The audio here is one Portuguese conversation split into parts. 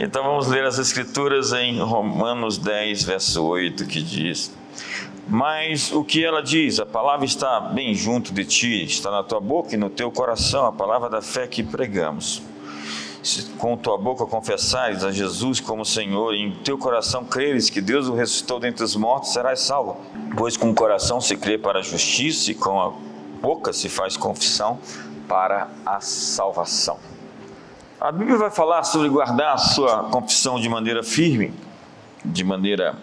Então vamos ler as Escrituras em Romanos 10, verso 8, que diz: Mas o que ela diz, a palavra está bem junto de ti, está na tua boca e no teu coração, a palavra da fé que pregamos. Se com tua boca confessares a Jesus como Senhor e em teu coração creres que Deus o ressuscitou dentre os mortos, serás salvo. Pois com o coração se crê para a justiça e com a boca se faz confissão para a salvação. A Bíblia vai falar sobre guardar a sua confissão de maneira firme, de maneira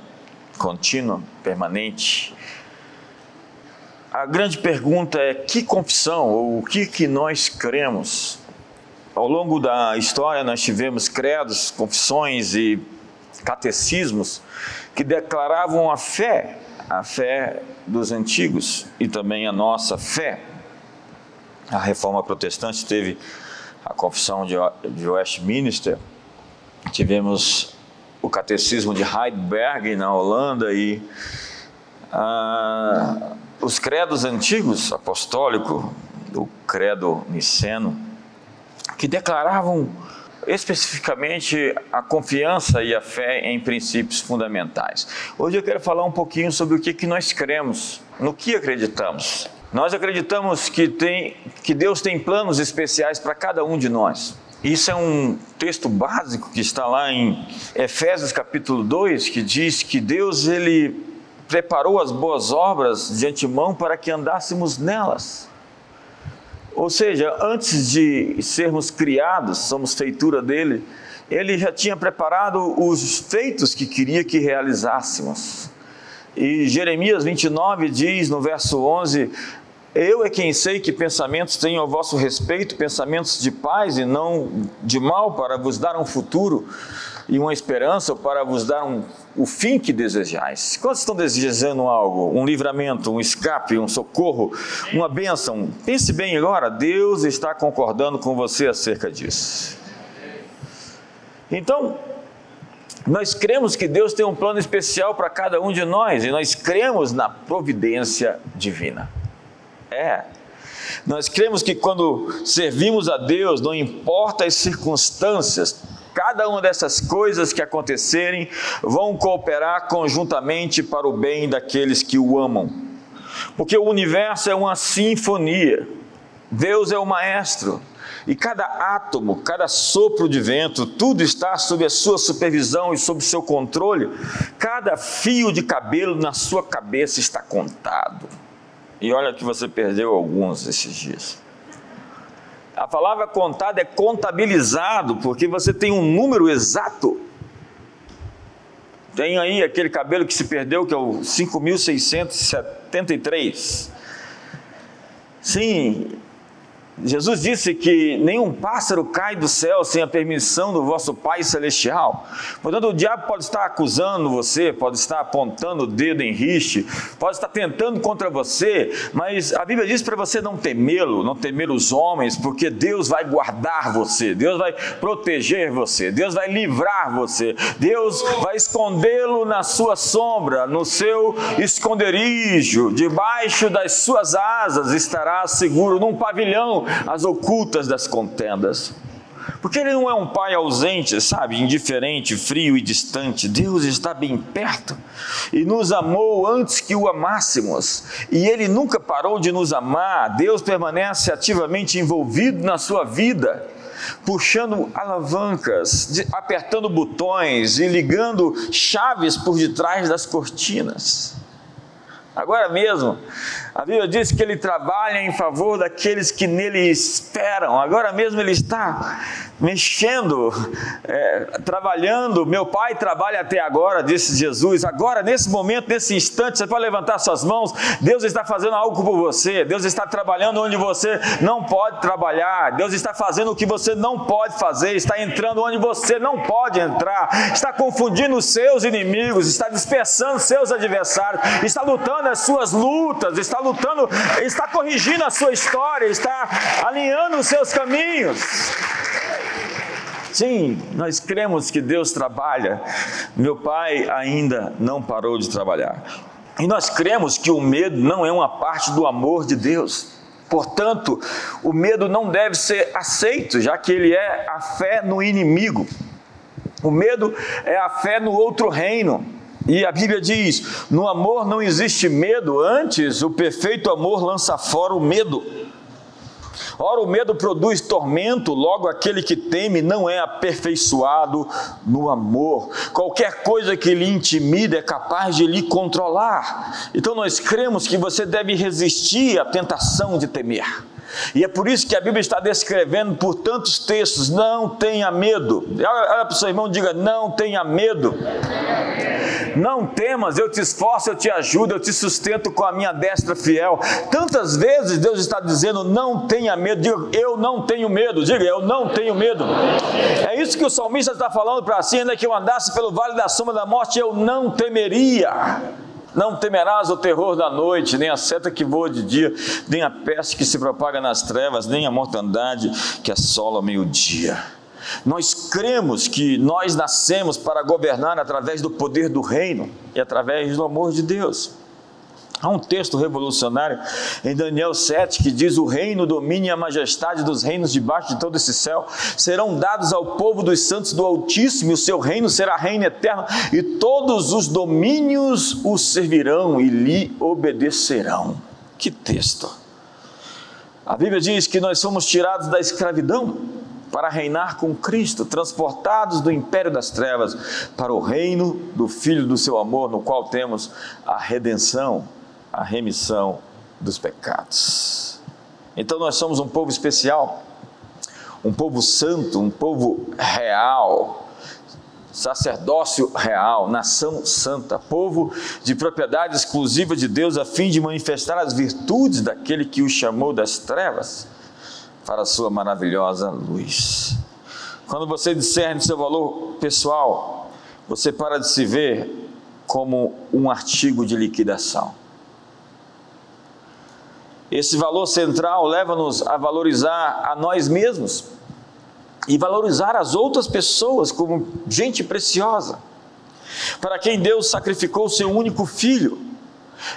contínua, permanente. A grande pergunta é que confissão ou o que que nós cremos? Ao longo da história nós tivemos credos, confissões e catecismos que declaravam a fé, a fé dos antigos e também a nossa fé. A reforma protestante teve a confissão de Westminster, tivemos o catecismo de Heidelberg na Holanda e ah, os credos antigos apostólico, o credo niceno, que declaravam especificamente a confiança e a fé em princípios fundamentais. Hoje eu quero falar um pouquinho sobre o que, que nós cremos, no que acreditamos. Nós acreditamos que, tem, que Deus tem planos especiais para cada um de nós. Isso é um texto básico que está lá em Efésios capítulo 2, que diz que Deus ele preparou as boas obras de antemão para que andássemos nelas. Ou seja, antes de sermos criados, somos feitura dele, ele já tinha preparado os feitos que queria que realizássemos. E Jeremias 29 diz no verso 11: eu é quem sei que pensamentos tenho a vosso respeito, pensamentos de paz e não de mal, para vos dar um futuro e uma esperança, ou para vos dar um, o fim que desejais. Quantos estão desejando algo? Um livramento, um escape, um socorro, uma bênção? Pense bem agora, Deus está concordando com você acerca disso. Então, nós cremos que Deus tem um plano especial para cada um de nós e nós cremos na providência divina. É. Nós cremos que quando servimos a Deus, não importa as circunstâncias, cada uma dessas coisas que acontecerem vão cooperar conjuntamente para o bem daqueles que o amam. Porque o universo é uma sinfonia. Deus é o maestro. E cada átomo, cada sopro de vento, tudo está sob a sua supervisão e sob seu controle. Cada fio de cabelo na sua cabeça está contado. E olha que você perdeu alguns esses dias. A palavra contado é contabilizado, porque você tem um número exato. Tem aí aquele cabelo que se perdeu, que é o 5.673. Sim, Jesus disse que nenhum pássaro cai do céu sem a permissão do vosso Pai Celestial. Portanto, o diabo pode estar acusando você, pode estar apontando o dedo em riste, pode estar tentando contra você, mas a Bíblia diz para você não temê-lo, não temer os homens, porque Deus vai guardar você, Deus vai proteger você, Deus vai livrar você, Deus vai escondê-lo na sua sombra, no seu esconderijo, debaixo das suas asas estará seguro, num pavilhão as ocultas das contendas. Porque ele não é um pai ausente, sabe, indiferente, frio e distante. Deus está bem perto e nos amou antes que o amássemos. E ele nunca parou de nos amar. Deus permanece ativamente envolvido na sua vida puxando alavancas, apertando botões e ligando chaves por detrás das cortinas. Agora mesmo, a Bíblia diz que ele trabalha em favor daqueles que nele esperam. Agora mesmo ele está mexendo, é, trabalhando. Meu pai trabalha até agora, disse Jesus. Agora, nesse momento, nesse instante, você pode levantar suas mãos. Deus está fazendo algo por você. Deus está trabalhando onde você não pode trabalhar. Deus está fazendo o que você não pode fazer. Está entrando onde você não pode entrar. Está confundindo seus inimigos. Está dispersando seus adversários. Está lutando as suas lutas. Está lutando, está corrigindo a sua história. Está alinhando os seus caminhos. Sim, nós cremos que Deus trabalha. Meu pai ainda não parou de trabalhar. E nós cremos que o medo não é uma parte do amor de Deus. Portanto, o medo não deve ser aceito, já que ele é a fé no inimigo. O medo é a fé no outro reino. E a Bíblia diz: no amor não existe medo, antes o perfeito amor lança fora o medo. Ora, o medo produz tormento, logo aquele que teme não é aperfeiçoado no amor. Qualquer coisa que lhe intimida é capaz de lhe controlar. Então nós cremos que você deve resistir à tentação de temer. E é por isso que a Bíblia está descrevendo por tantos textos: não tenha medo. Olha para o seu irmão e diga: não tenha medo. Não temas, eu te esforço, eu te ajudo, eu te sustento com a minha destra fiel. Tantas vezes Deus está dizendo: não tenha medo. Diga, eu não tenho medo. Diga, eu não tenho medo. É isso que o salmista está falando para si: ainda que eu andasse pelo vale da sombra da morte, eu não temeria. Não temerás o terror da noite, nem a seta que voa de dia, nem a peste que se propaga nas trevas, nem a mortandade que assola meio-dia. Nós cremos que nós nascemos para governar através do poder do reino e através do amor de Deus. Há um texto revolucionário em Daniel 7 que diz: O reino, o domínio e a majestade dos reinos debaixo de todo esse céu serão dados ao povo dos santos do Altíssimo, e o seu reino será reino eterno, e todos os domínios o servirão e lhe obedecerão. Que texto! A Bíblia diz que nós somos tirados da escravidão para reinar com Cristo, transportados do império das trevas para o reino do Filho do seu amor, no qual temos a redenção a remissão dos pecados. Então nós somos um povo especial, um povo santo, um povo real, sacerdócio real, nação santa, povo de propriedade exclusiva de Deus, a fim de manifestar as virtudes daquele que o chamou das trevas para a sua maravilhosa luz. Quando você discerne seu valor pessoal, você para de se ver como um artigo de liquidação. Esse valor central leva-nos a valorizar a nós mesmos e valorizar as outras pessoas como gente preciosa, para quem Deus sacrificou seu único filho.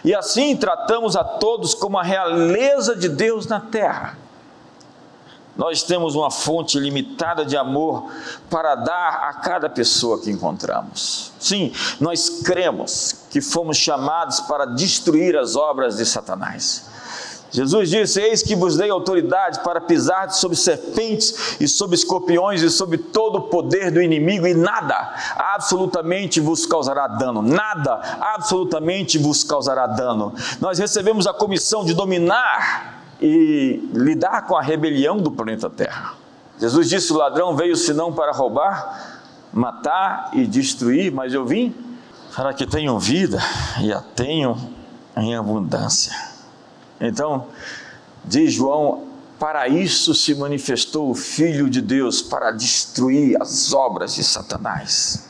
E assim tratamos a todos como a realeza de Deus na terra. Nós temos uma fonte limitada de amor para dar a cada pessoa que encontramos. Sim, nós cremos que fomos chamados para destruir as obras de Satanás. Jesus disse: Eis que vos dei autoridade para pisar sobre serpentes e sobre escorpiões e sobre todo o poder do inimigo, e nada absolutamente vos causará dano. Nada absolutamente vos causará dano. Nós recebemos a comissão de dominar e lidar com a rebelião do planeta Terra. Jesus disse: O ladrão veio senão para roubar, matar e destruir, mas eu vim para que tenham vida e a tenham em abundância. Então, diz João, para isso se manifestou o Filho de Deus, para destruir as obras de Satanás.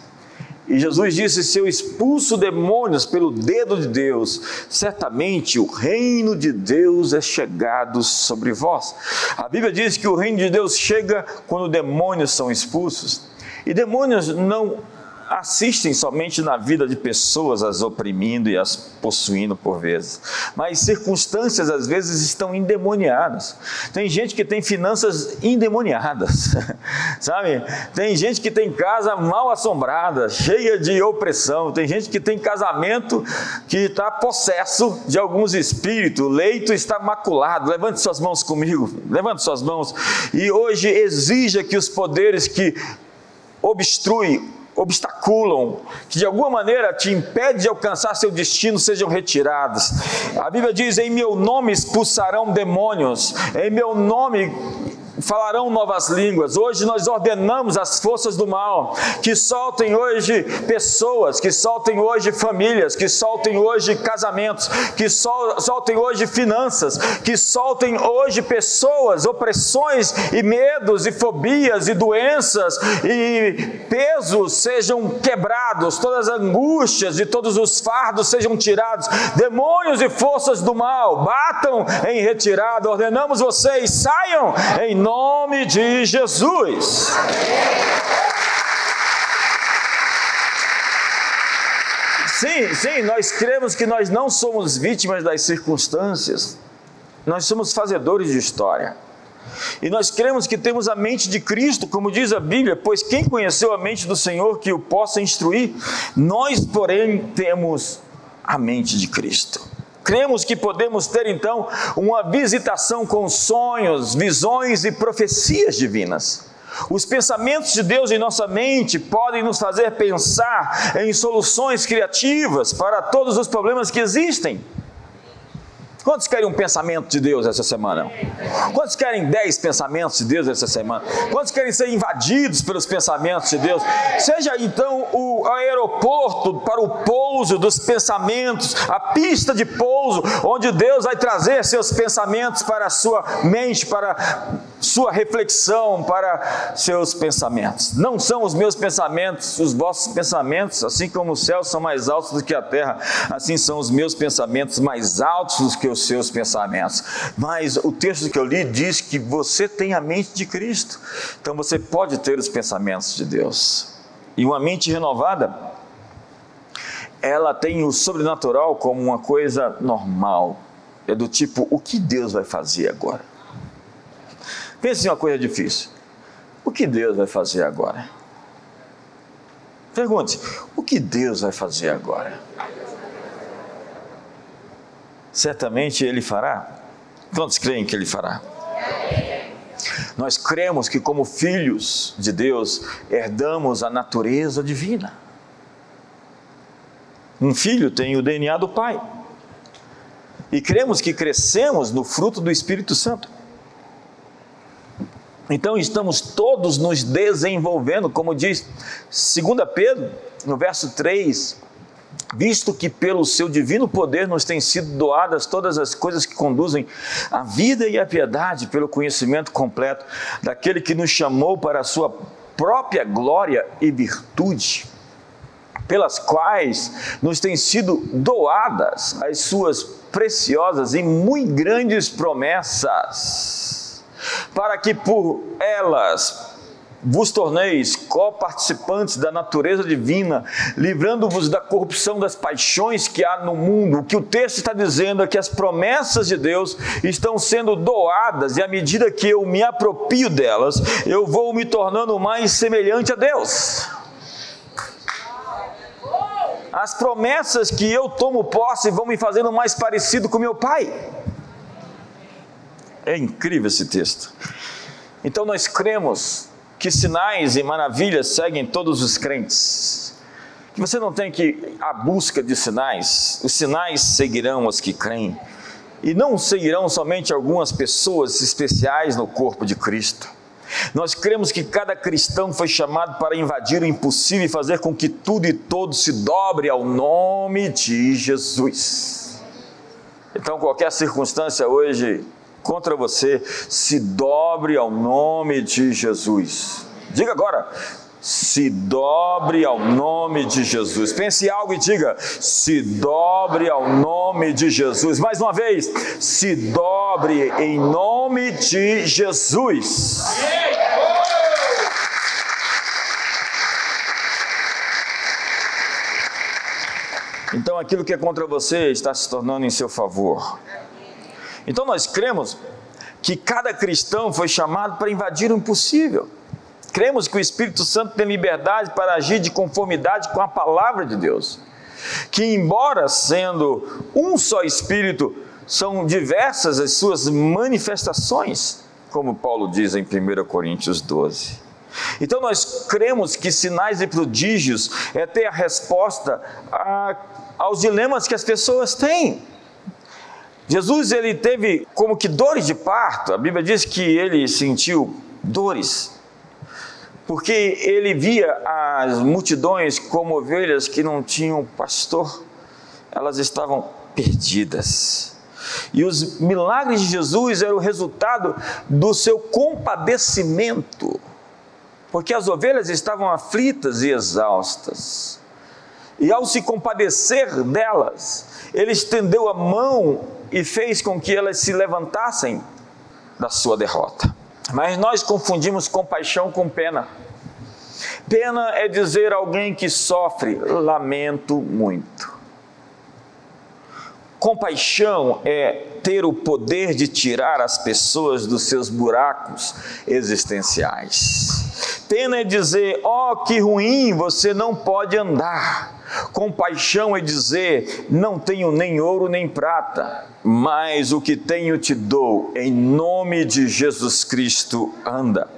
E Jesus disse: Se eu expulso demônios pelo dedo de Deus, certamente o reino de Deus é chegado sobre vós. A Bíblia diz que o reino de Deus chega quando demônios são expulsos. E demônios não assistem somente na vida de pessoas, as oprimindo e as possuindo por vezes, mas circunstâncias às vezes estão endemoniadas. Tem gente que tem finanças endemoniadas, sabe? Tem gente que tem casa mal assombrada, cheia de opressão. Tem gente que tem casamento que está possesso de alguns espíritos, o leito está maculado. Levante suas mãos comigo, levante suas mãos. E hoje exija que os poderes que obstruem obstaculam, que de alguma maneira te impede de alcançar seu destino, sejam retirados. A Bíblia diz: em meu nome expulsarão demônios, em meu nome falarão novas línguas. Hoje nós ordenamos as forças do mal que soltem hoje pessoas, que soltem hoje famílias, que soltem hoje casamentos, que soltem hoje finanças, que soltem hoje pessoas, opressões e medos e fobias e doenças e pesos sejam quebrados, todas as angústias e todos os fardos sejam tirados. Demônios e forças do mal batam em retirada. Ordenamos vocês saiam em nome de Jesus. Sim, sim, nós cremos que nós não somos vítimas das circunstâncias, nós somos fazedores de história. E nós cremos que temos a mente de Cristo, como diz a Bíblia, pois quem conheceu a mente do Senhor que o possa instruir? Nós, porém, temos a mente de Cristo. Cremos que podemos ter então uma visitação com sonhos, visões e profecias divinas. Os pensamentos de Deus em nossa mente podem nos fazer pensar em soluções criativas para todos os problemas que existem. Quantos querem um pensamento de Deus essa semana? Quantos querem dez pensamentos de Deus essa semana? Quantos querem ser invadidos pelos pensamentos de Deus? Seja então o aeroporto para o pouso dos pensamentos, a pista de pouso, onde Deus vai trazer seus pensamentos para a sua mente, para sua reflexão, para seus pensamentos. Não são os meus pensamentos os vossos pensamentos, assim como os céus são mais altos do que a terra, assim são os meus pensamentos mais altos do que os seus pensamentos. Mas o texto que eu li diz que você tem a mente de Cristo, então você pode ter os pensamentos de Deus. E uma mente renovada, ela tem o sobrenatural como uma coisa normal. É do tipo, o que Deus vai fazer agora? Pense em uma coisa difícil. O que Deus vai fazer agora? Pergunte: o que Deus vai fazer agora? Certamente Ele fará. Quantos creem que Ele fará? Nós cremos que, como filhos de Deus, herdamos a natureza divina. Um filho tem o DNA do pai. E cremos que crescemos no fruto do Espírito Santo. Então estamos todos nos desenvolvendo, como diz 2 Pedro, no verso 3, visto que pelo seu divino poder nos têm sido doadas todas as coisas que conduzem à vida e à piedade, pelo conhecimento completo daquele que nos chamou para a sua própria glória e virtude, pelas quais nos têm sido doadas as suas preciosas e muito grandes promessas, para que por elas vos torneis coparticipantes da natureza divina, livrando-vos da corrupção das paixões que há no mundo. O que o texto está dizendo é que as promessas de Deus estão sendo doadas e à medida que eu me apropio delas, eu vou me tornando mais semelhante a Deus. As promessas que eu tomo posse vão me fazendo mais parecido com meu pai. É incrível esse texto. Então nós cremos que sinais e maravilhas seguem todos os crentes. Que você não tem que à busca de sinais, os sinais seguirão os que creem. E não seguirão somente algumas pessoas especiais no corpo de Cristo. Nós cremos que cada cristão foi chamado para invadir o impossível e fazer com que tudo e todos se dobre ao nome de Jesus. Então, qualquer circunstância hoje contra você se dobre ao nome de Jesus. Diga agora, se dobre ao nome de Jesus. Pense algo e diga: se dobre ao nome de Jesus. Mais uma vez, se dobre em nome de Jesus. Então aquilo que é contra você está se tornando em seu favor. Então nós cremos que cada cristão foi chamado para invadir o impossível. Cremos que o Espírito Santo tem liberdade para agir de conformidade com a palavra de Deus. Que, embora sendo um só Espírito, são diversas as suas manifestações, como Paulo diz em 1 Coríntios 12. Então nós cremos que sinais e prodígios é ter a resposta a, aos dilemas que as pessoas têm. Jesus ele teve como que dores de parto. A Bíblia diz que ele sentiu dores. Porque ele via as multidões como ovelhas que não tinham pastor. Elas estavam perdidas. E os milagres de Jesus eram o resultado do seu compadecimento. Porque as ovelhas estavam aflitas e exaustas. E ao se compadecer delas, ele estendeu a mão e fez com que elas se levantassem da sua derrota. Mas nós confundimos compaixão com pena. Pena é dizer alguém que sofre, lamento muito. Compaixão é ter o poder de tirar as pessoas dos seus buracos existenciais. Pena é dizer, ó, oh, que ruim, você não pode andar. Compaixão é dizer: não tenho nem ouro nem prata, mas o que tenho te dou, em nome de Jesus Cristo, anda.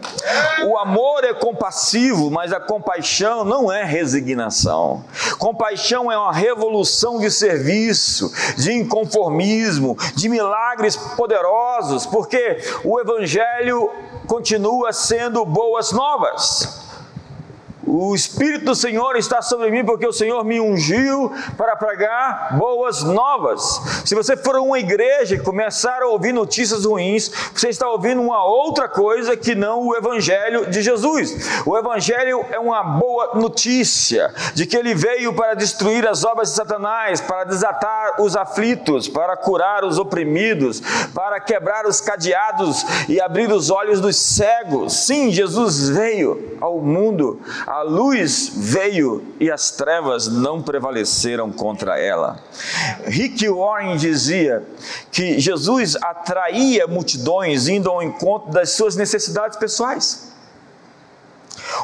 O amor é compassivo, mas a compaixão não é resignação. Compaixão é uma revolução de serviço, de inconformismo, de milagres poderosos, porque o Evangelho continua sendo boas novas. O Espírito do Senhor está sobre mim porque o Senhor me ungiu para pregar boas novas. Se você for a uma igreja e começar a ouvir notícias ruins, você está ouvindo uma outra coisa que não o Evangelho de Jesus. O Evangelho é uma boa notícia de que ele veio para destruir as obras de Satanás, para desatar os aflitos, para curar os oprimidos, para quebrar os cadeados e abrir os olhos dos cegos. Sim, Jesus veio ao mundo a a luz veio e as trevas não prevaleceram contra ela. Rick Warren dizia que Jesus atraía multidões indo ao encontro das suas necessidades pessoais.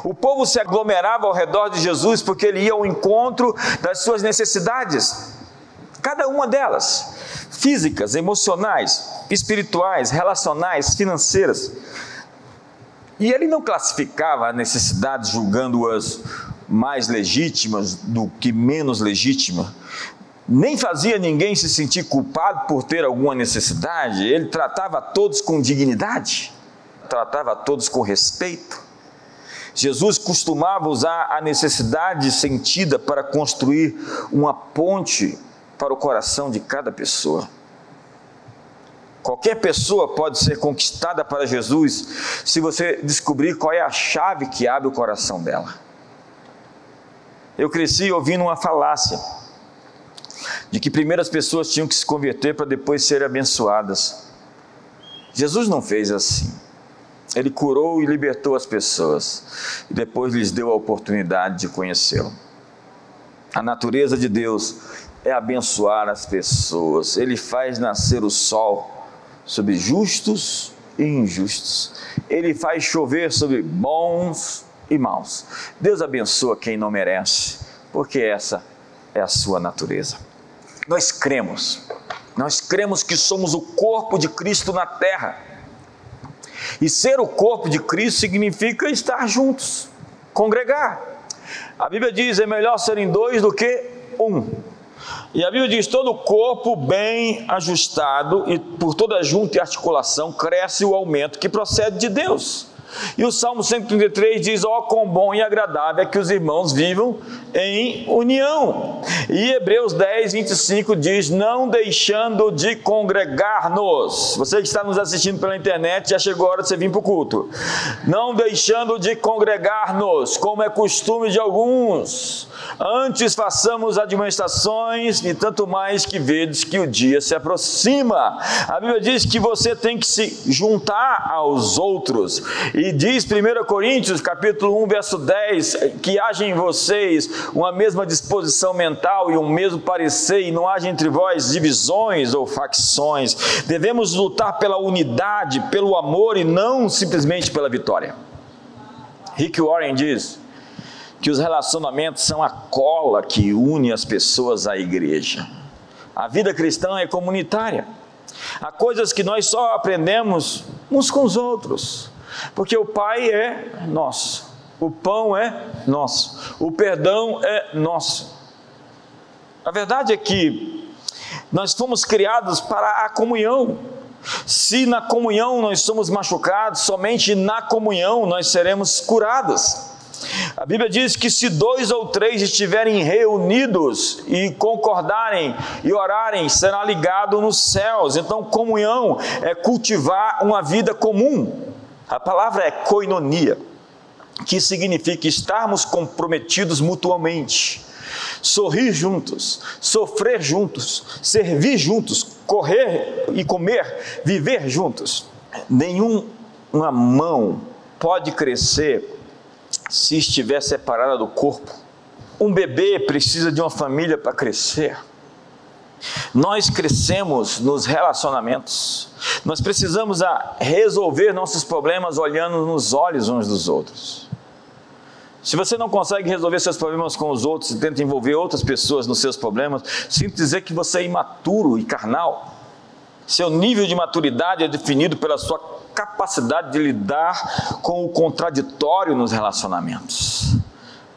O povo se aglomerava ao redor de Jesus porque ele ia ao encontro das suas necessidades, cada uma delas, físicas, emocionais, espirituais, relacionais, financeiras. E ele não classificava as necessidades julgando-as mais legítimas do que menos legítimas, nem fazia ninguém se sentir culpado por ter alguma necessidade, ele tratava todos com dignidade, tratava todos com respeito. Jesus costumava usar a necessidade sentida para construir uma ponte para o coração de cada pessoa. Qualquer pessoa pode ser conquistada para Jesus se você descobrir qual é a chave que abre o coração dela. Eu cresci ouvindo uma falácia de que primeiro as pessoas tinham que se converter para depois serem abençoadas. Jesus não fez assim. Ele curou e libertou as pessoas e depois lhes deu a oportunidade de conhecê-lo. A natureza de Deus é abençoar as pessoas. Ele faz nascer o sol sobre justos e injustos. Ele faz chover sobre bons e maus. Deus abençoa quem não merece, porque essa é a sua natureza. Nós cremos, nós cremos que somos o corpo de Cristo na terra. E ser o corpo de Cristo significa estar juntos, congregar. A Bíblia diz: é melhor serem dois do que um. E a Bíblia diz: todo o corpo bem ajustado e por toda junta e articulação cresce o aumento que procede de Deus. E o Salmo 133 diz: Ó, oh, quão bom e agradável é que os irmãos vivam em união. E Hebreus 10, 25 diz: Não deixando de congregar-nos. Você que está nos assistindo pela internet, já chegou a hora de você vir para o culto. Não deixando de congregar-nos, como é costume de alguns. Antes façamos administrações e tanto mais que vedes que o dia se aproxima. A Bíblia diz que você tem que se juntar aos outros. E diz 1 Coríntios, capítulo 1, verso 10, que haja em vocês uma mesma disposição mental e um mesmo parecer, e não haja entre vós divisões ou facções. Devemos lutar pela unidade, pelo amor e não simplesmente pela vitória. Rick Warren diz que os relacionamentos são a cola que une as pessoas à igreja. A vida cristã é comunitária. Há coisas que nós só aprendemos uns com os outros, porque o Pai é nosso, o pão é nosso, o perdão é nosso. A verdade é que nós fomos criados para a comunhão. Se na comunhão nós somos machucados, somente na comunhão nós seremos curados. A Bíblia diz que se dois ou três estiverem reunidos e concordarem e orarem, será ligado nos céus. Então, comunhão é cultivar uma vida comum. A palavra é koinonia, que significa estarmos comprometidos mutuamente, sorrir juntos, sofrer juntos, servir juntos, correr e comer, viver juntos. Nenhuma mão pode crescer se estiver separada do corpo. Um bebê precisa de uma família para crescer. Nós crescemos nos relacionamentos. Nós precisamos resolver nossos problemas olhando nos olhos uns dos outros. Se você não consegue resolver seus problemas com os outros e tenta envolver outras pessoas nos seus problemas, sinto dizer que você é imaturo e carnal. Seu nível de maturidade é definido pela sua capacidade de lidar com o contraditório nos relacionamentos.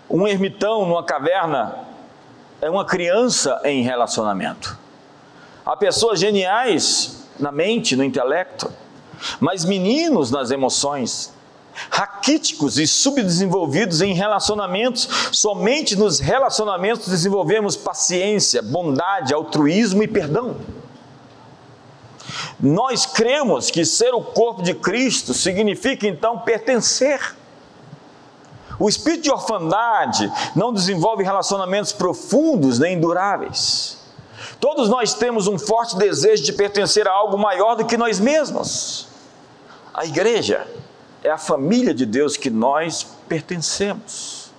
Um ermitão numa caverna é uma criança em relacionamento. Há pessoas geniais na mente, no intelecto, mas meninos nas emoções raquíticos e subdesenvolvidos em relacionamentos. Somente nos relacionamentos desenvolvemos paciência, bondade, altruísmo e perdão. Nós cremos que ser o corpo de Cristo significa então pertencer. O espírito de orfandade não desenvolve relacionamentos profundos nem duráveis. Todos nós temos um forte desejo de pertencer a algo maior do que nós mesmos. A igreja é a família de Deus que nós pertencemos.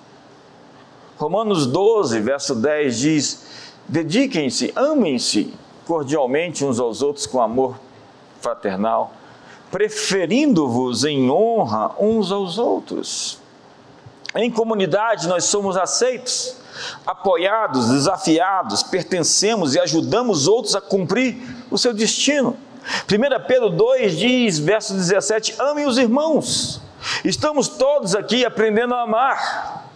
Romanos 12, verso 10 diz: Dediquem-se, amem-se cordialmente uns aos outros com amor fraternal, preferindo-vos em honra uns aos outros. Em comunidade nós somos aceitos, apoiados, desafiados, pertencemos e ajudamos outros a cumprir o seu destino. 1 Pedro 2 diz, verso 17: Amem os irmãos. Estamos todos aqui aprendendo a amar.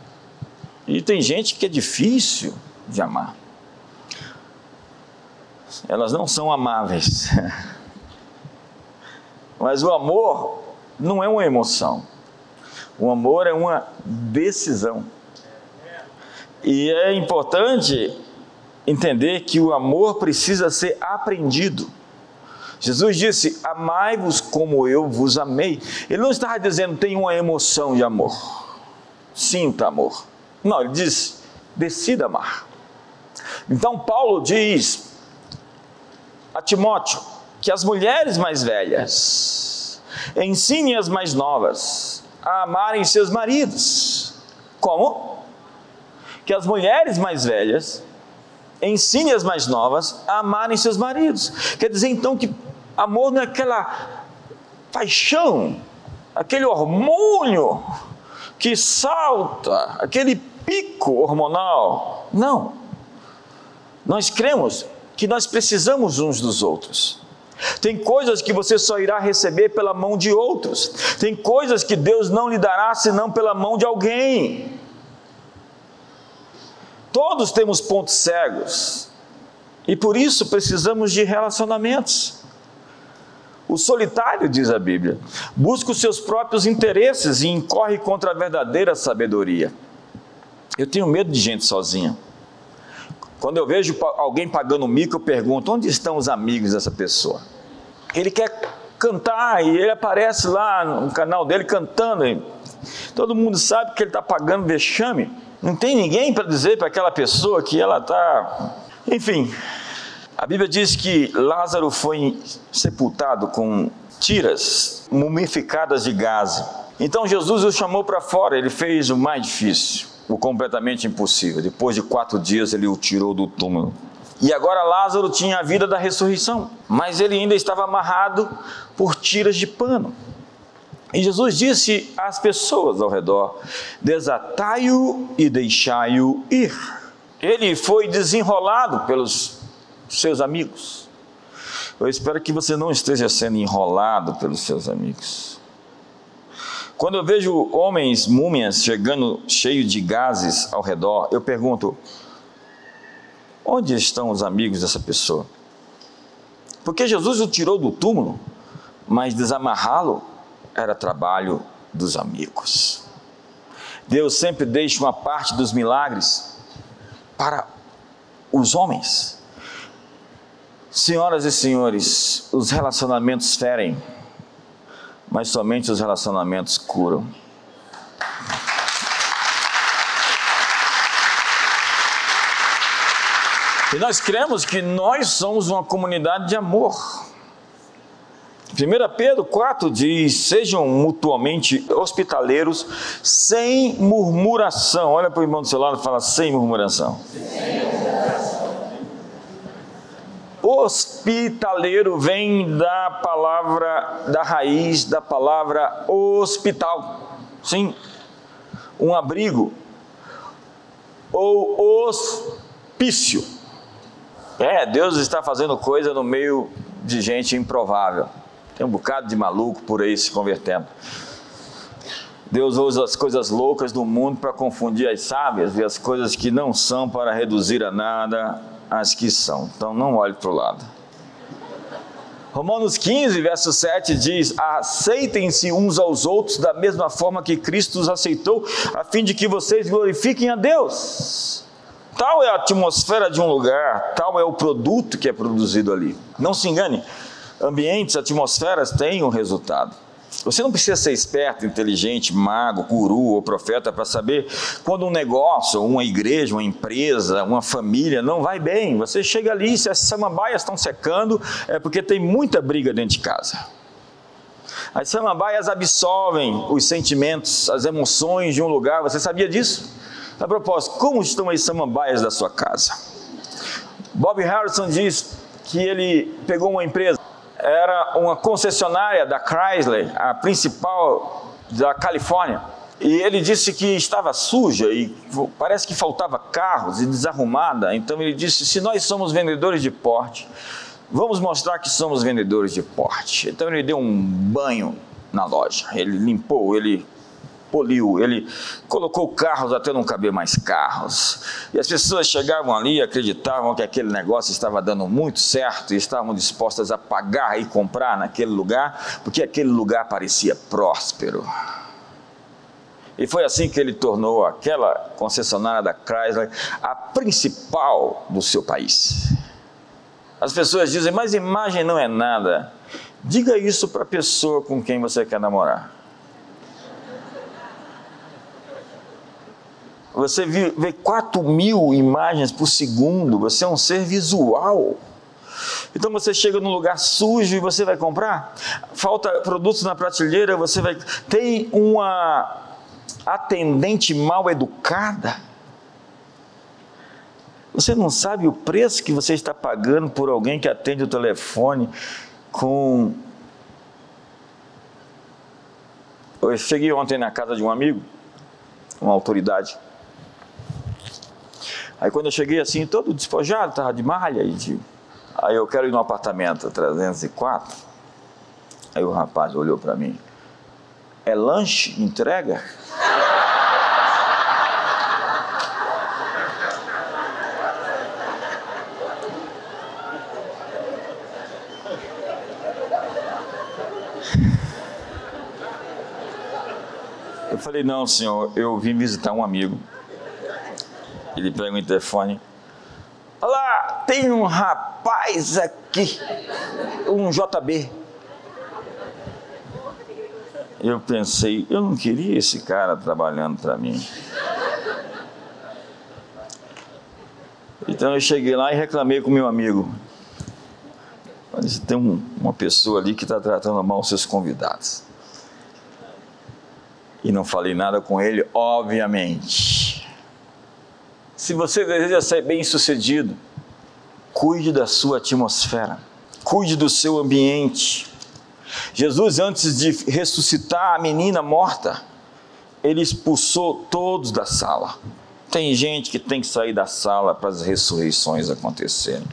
E tem gente que é difícil de amar. Elas não são amáveis. Mas o amor não é uma emoção. O amor é uma decisão. E é importante entender que o amor precisa ser aprendido. Jesus disse: Amai-vos como eu vos amei. Ele não estava dizendo tem uma emoção de amor, sinta amor. Não, ele diz: decida amar. Então, Paulo diz a Timóteo que as mulheres mais velhas ensinem as mais novas a amarem seus maridos. Como? Que as mulheres mais velhas ensinem as mais novas a amarem seus maridos. Quer dizer então que Amor não é aquela paixão, aquele hormônio que salta, aquele pico hormonal. Não. Nós cremos que nós precisamos uns dos outros. Tem coisas que você só irá receber pela mão de outros. Tem coisas que Deus não lhe dará senão pela mão de alguém. Todos temos pontos cegos. E por isso precisamos de relacionamentos. O solitário, diz a Bíblia, busca os seus próprios interesses e incorre contra a verdadeira sabedoria. Eu tenho medo de gente sozinha. Quando eu vejo alguém pagando mico, eu pergunto: onde estão os amigos dessa pessoa? Ele quer cantar e ele aparece lá no canal dele cantando. Todo mundo sabe que ele está pagando vexame. Não tem ninguém para dizer para aquela pessoa que ela está. Enfim, a Bíblia diz que Lázaro foi sepultado com tiras mumificadas de gaze. Então Jesus o chamou para fora, ele fez o mais difícil, o completamente impossível. Depois de quatro dias, ele o tirou do túmulo. E agora Lázaro tinha a vida da ressurreição, mas ele ainda estava amarrado por tiras de pano. E Jesus disse às pessoas ao redor: Desatai-o e deixai-o ir. Ele foi desenrolado pelos seus amigos. Eu espero que você não esteja sendo enrolado pelos seus amigos. Quando eu vejo homens múmias chegando cheios de gases ao redor, eu pergunto: onde estão os amigos dessa pessoa? Porque Jesus o tirou do túmulo, mas desamarrá-lo era trabalho dos amigos. Deus sempre deixa uma parte dos milagres para os homens. Senhoras e senhores, os relacionamentos ferem, mas somente os relacionamentos curam. E nós cremos que nós somos uma comunidade de amor. 1 Pedro 4 diz: Sejam mutuamente hospitaleiros, sem murmuração. Olha para o irmão do seu lado e fala: sem murmuração. Sem murmuração. Hospitaleiro vem da palavra, da raiz da palavra hospital. Sim, um abrigo ou hospício. É, Deus está fazendo coisa no meio de gente improvável. Tem um bocado de maluco por aí se convertendo. Deus usa as coisas loucas do mundo para confundir as sábias e as coisas que não são para reduzir a nada as que são. Então não olhe para o lado. Romanos 15, verso 7 diz: Aceitem-se uns aos outros da mesma forma que Cristo os aceitou, a fim de que vocês glorifiquem a Deus. Tal é a atmosfera de um lugar, tal é o produto que é produzido ali. Não se engane, ambientes, atmosferas têm um resultado. Você não precisa ser esperto, inteligente, mago, guru ou profeta para saber quando um negócio, uma igreja, uma empresa, uma família não vai bem. Você chega ali, se as samambaias estão secando, é porque tem muita briga dentro de casa. As samambaias absorvem os sentimentos, as emoções de um lugar. Você sabia disso? A propósito, como estão as samambaias da sua casa? Bob Harrison diz que ele pegou uma empresa era uma concessionária da Chrysler, a principal da Califórnia. E ele disse que estava suja e parece que faltava carros e desarrumada. Então ele disse: se nós somos vendedores de porte, vamos mostrar que somos vendedores de porte. Então ele deu um banho na loja. Ele limpou, ele poliu, ele colocou carros até não caber mais carros. E as pessoas chegavam ali, acreditavam que aquele negócio estava dando muito certo e estavam dispostas a pagar e comprar naquele lugar, porque aquele lugar parecia próspero. E foi assim que ele tornou aquela concessionária da Chrysler a principal do seu país. As pessoas dizem, mas imagem não é nada. Diga isso para a pessoa com quem você quer namorar. Você vê 4 mil imagens por segundo, você é um ser visual. Então você chega num lugar sujo e você vai comprar? Falta produtos na prateleira, você vai. Tem uma atendente mal educada. Você não sabe o preço que você está pagando por alguém que atende o telefone com. Eu cheguei ontem na casa de um amigo, uma autoridade. Aí quando eu cheguei assim, todo despojado, estava de malha, e de... aí eu quero ir no apartamento 304. Aí o rapaz olhou para mim, é lanche, entrega? Eu falei, não, senhor, eu vim visitar um amigo. Ele pega o interfone. Olá, tem um rapaz aqui, um JB. Eu pensei, eu não queria esse cara trabalhando para mim. Então eu cheguei lá e reclamei com meu amigo. Mas tem um, uma pessoa ali que está tratando mal os seus convidados. E não falei nada com ele, obviamente. Se você deseja ser bem sucedido, cuide da sua atmosfera, cuide do seu ambiente. Jesus, antes de ressuscitar a menina morta, ele expulsou todos da sala. Tem gente que tem que sair da sala para as ressurreições acontecerem.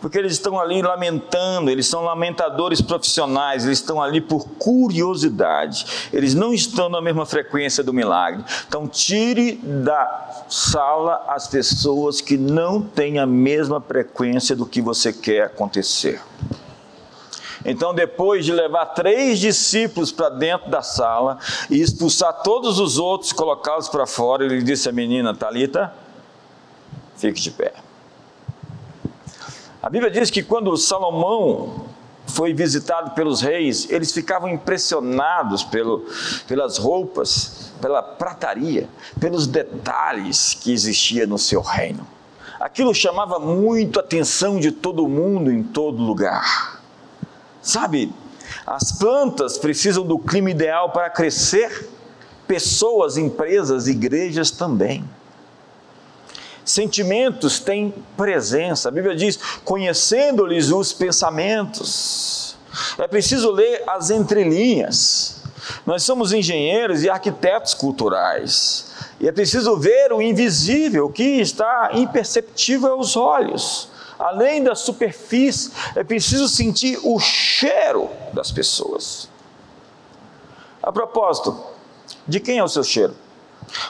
Porque eles estão ali lamentando, eles são lamentadores profissionais, eles estão ali por curiosidade. Eles não estão na mesma frequência do milagre. Então, tire da sala as pessoas que não têm a mesma frequência do que você quer acontecer. Então, depois de levar três discípulos para dentro da sala e expulsar todos os outros, colocá-los para fora, ele disse à menina Talita: fique de pé. A Bíblia diz que quando Salomão foi visitado pelos reis, eles ficavam impressionados pelo, pelas roupas, pela prataria, pelos detalhes que existia no seu reino. Aquilo chamava muito a atenção de todo mundo em todo lugar. Sabe, as plantas precisam do clima ideal para crescer, pessoas, empresas, igrejas também. Sentimentos têm presença. A Bíblia diz: conhecendo-lhes os pensamentos. É preciso ler as entrelinhas. Nós somos engenheiros e arquitetos culturais. E é preciso ver o invisível, que está imperceptível aos olhos. Além da superfície, é preciso sentir o cheiro das pessoas. A propósito, de quem é o seu cheiro?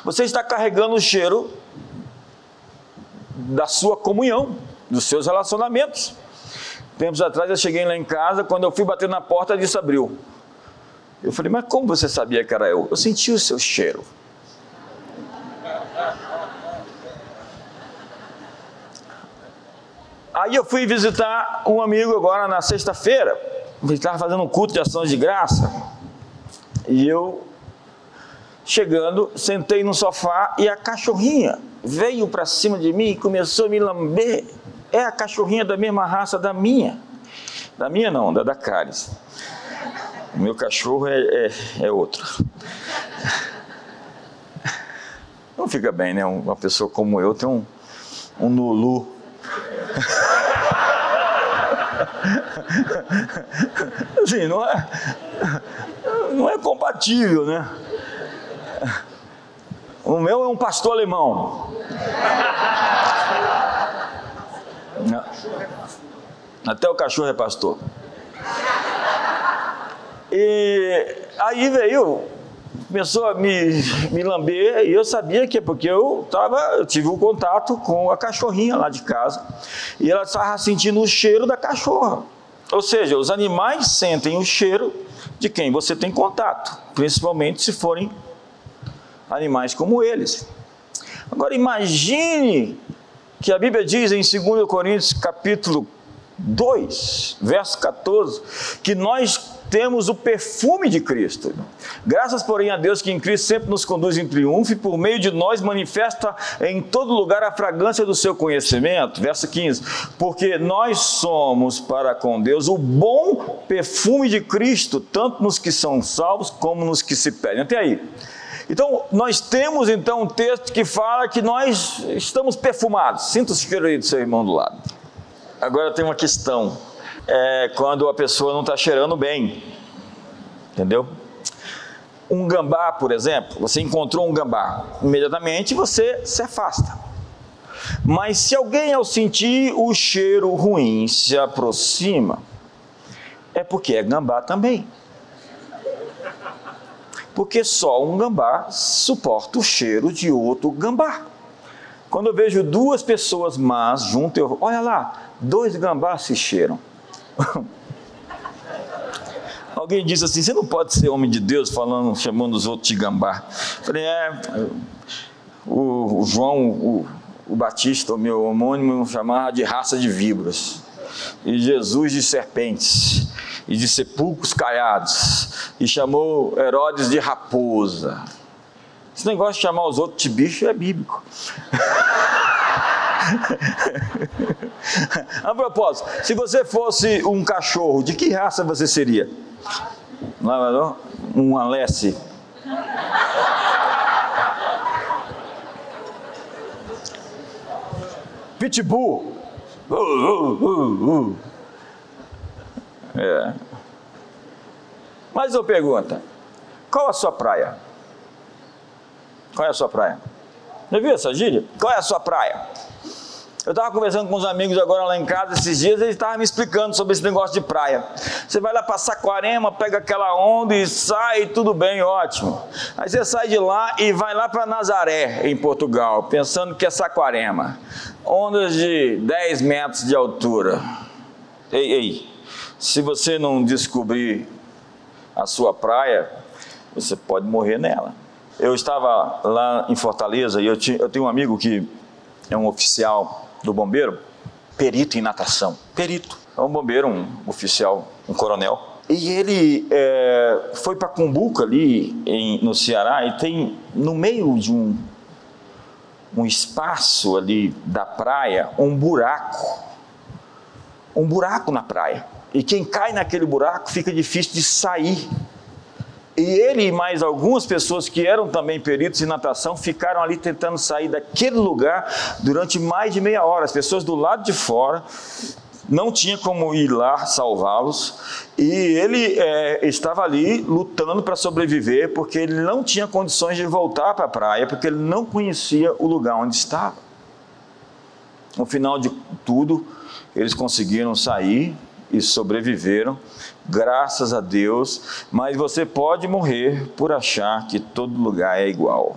Você está carregando o cheiro da sua comunhão, dos seus relacionamentos. Tempos atrás eu cheguei lá em casa, quando eu fui bater na porta, disse abriu. Eu falei, mas como você sabia que era eu? Eu senti o seu cheiro. Aí eu fui visitar um amigo agora na sexta-feira. Ele estava fazendo um culto de ações de graça. E eu, chegando, sentei no sofá e a cachorrinha veio para cima de mim e começou a me lamber. É a cachorrinha da mesma raça da minha. Da minha não, da da Caris. O meu cachorro é, é, é outro. Não fica bem, né? Uma pessoa como eu tem um, um Nulu. Assim, não é, não é compatível, né? O meu é um pastor alemão. Até o cachorro é pastor. E aí veio, começou a me, me lamber e eu sabia que é porque eu, tava, eu tive um contato com a cachorrinha lá de casa e ela estava sentindo o cheiro da cachorra. Ou seja, os animais sentem o cheiro de quem você tem contato, principalmente se forem animais como eles. Agora imagine que a Bíblia diz em 2 Coríntios capítulo 2, verso 14, que nós temos o perfume de Cristo. Graças, porém, a Deus que em Cristo sempre nos conduz em triunfo e por meio de nós manifesta em todo lugar a fragrância do seu conhecimento. Verso 15: Porque nós somos para com Deus o bom perfume de Cristo, tanto nos que são salvos como nos que se perdem. Até aí. Então, nós temos então um texto que fala que nós estamos perfumados. Sinta o cheiro aí do seu irmão do lado. Agora tem uma questão. É quando a pessoa não está cheirando bem. Entendeu? Um gambá, por exemplo, você encontrou um gambá, imediatamente você se afasta. Mas se alguém ao sentir o cheiro ruim se aproxima, é porque é gambá também porque só um gambá suporta o cheiro de outro gambá. Quando eu vejo duas pessoas más juntas, eu olha lá, dois gambás se cheiram. Alguém disse assim: você não pode ser homem de Deus falando, chamando os outros de gambá. Eu falei, é, o, o João, o, o, Batista, o meu homônimo, chamava de raça de víboras, e Jesus de serpentes e de sepulcros caiados, e chamou Herodes de raposa. Esse negócio de chamar os outros de bicho é bíblico. A propósito, se você fosse um cachorro, de que raça você seria? Não? Um Alessi. Pitbull. Uh, uh, uh. É. Mas eu pergunto, qual a sua praia? Qual é a sua praia? Já viu essa gíria? Qual é a sua praia? Eu estava conversando com uns amigos agora lá em casa esses dias, eles estavam me explicando sobre esse negócio de praia. Você vai lá para Saquarema, pega aquela onda e sai, tudo bem, ótimo. Aí você sai de lá e vai lá para Nazaré, em Portugal, pensando que é Saquarema. Ondas de 10 metros de altura. Ei, ei, se você não descobrir a sua praia, você pode morrer nela. Eu estava lá em Fortaleza e eu, tinha, eu tenho um amigo que é um oficial do bombeiro, perito em natação. Perito. É um bombeiro, um oficial, um coronel. E ele é, foi para Cumbuca, ali em, no Ceará, e tem no meio de um, um espaço ali da praia um buraco. Um buraco na praia. E quem cai naquele buraco fica difícil de sair E ele e mais algumas pessoas que eram também peritos em natação ficaram ali tentando sair daquele lugar durante mais de meia hora. As pessoas do lado de fora não tinha como ir lá salvá-los e ele é, estava ali lutando para sobreviver porque ele não tinha condições de voltar para a praia porque ele não conhecia o lugar onde estava. No final de tudo, eles conseguiram sair e sobreviveram, graças a Deus, mas você pode morrer por achar que todo lugar é igual.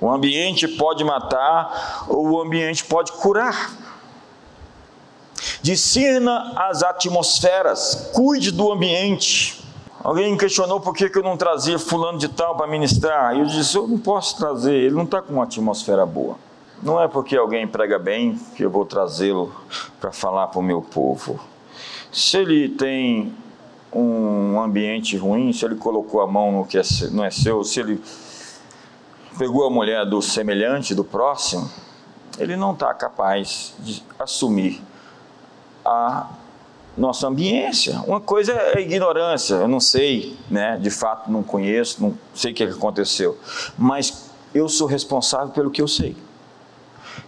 O ambiente pode matar ou o ambiente pode curar. Discina as atmosferas, cuide do ambiente. Alguém questionou por que eu não trazia fulano de tal para ministrar. Eu disse, eu não posso trazer, ele não está com uma atmosfera boa. Não é porque alguém prega bem que eu vou trazê-lo para falar para o meu povo. Se ele tem um ambiente ruim, se ele colocou a mão no que é, não é seu, se ele pegou a mulher do semelhante, do próximo, ele não está capaz de assumir a nossa ambiência. Uma coisa é ignorância, eu não sei, né? de fato não conheço, não sei o que aconteceu, mas eu sou responsável pelo que eu sei.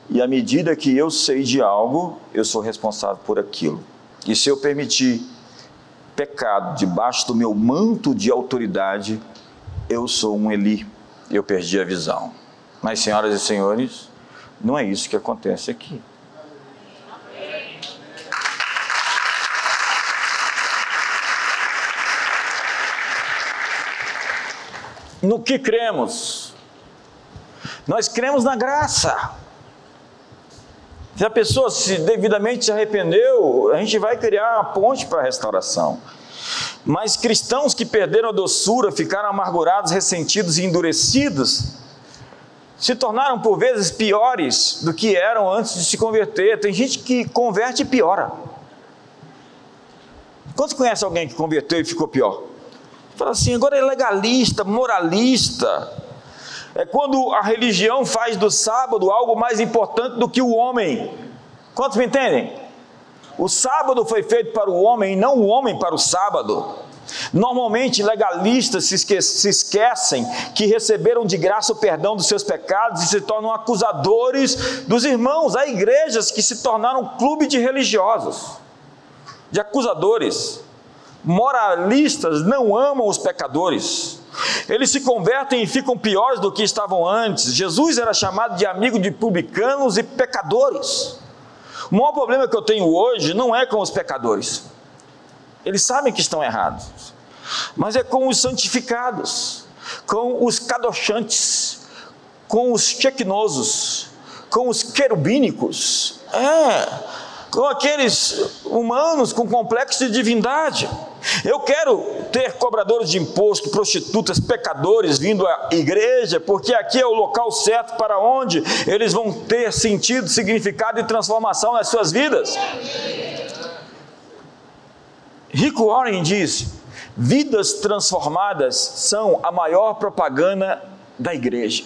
E à medida que eu sei de algo, eu sou responsável por aquilo. E se eu permitir pecado debaixo do meu manto de autoridade, eu sou um Eli, eu perdi a visão. Mas, senhoras e senhores, não é isso que acontece aqui. No que cremos? Nós cremos na graça. Se a pessoa se devidamente se arrependeu, a gente vai criar uma ponte para a restauração. Mas cristãos que perderam a doçura, ficaram amargurados, ressentidos e endurecidos, se tornaram por vezes piores do que eram antes de se converter. Tem gente que converte e piora. Quantos conhece alguém que converteu e ficou pior? Fala assim, agora é legalista, moralista. É quando a religião faz do sábado algo mais importante do que o homem. Quantos me entendem? O sábado foi feito para o homem e não o homem para o sábado. Normalmente, legalistas se, esque se, esquecem que receberam de graça o perdão dos seus pecados e se tornam acusadores dos irmãos. Há igrejas que se tornaram clube de religiosos, de acusadores. Moralistas não amam os pecadores. Eles se convertem e ficam piores do que estavam antes. Jesus era chamado de amigo de publicanos e pecadores. O maior problema que eu tenho hoje não é com os pecadores. Eles sabem que estão errados. Mas é com os santificados, com os cadochantes, com os chequinosos, com os querubínicos. É, com aqueles humanos com complexo de divindade. Eu quero ter cobradores de imposto, prostitutas, pecadores vindo à igreja, porque aqui é o local certo para onde eles vão ter sentido, significado e transformação nas suas vidas. Rico Warren diz: vidas transformadas são a maior propaganda da igreja.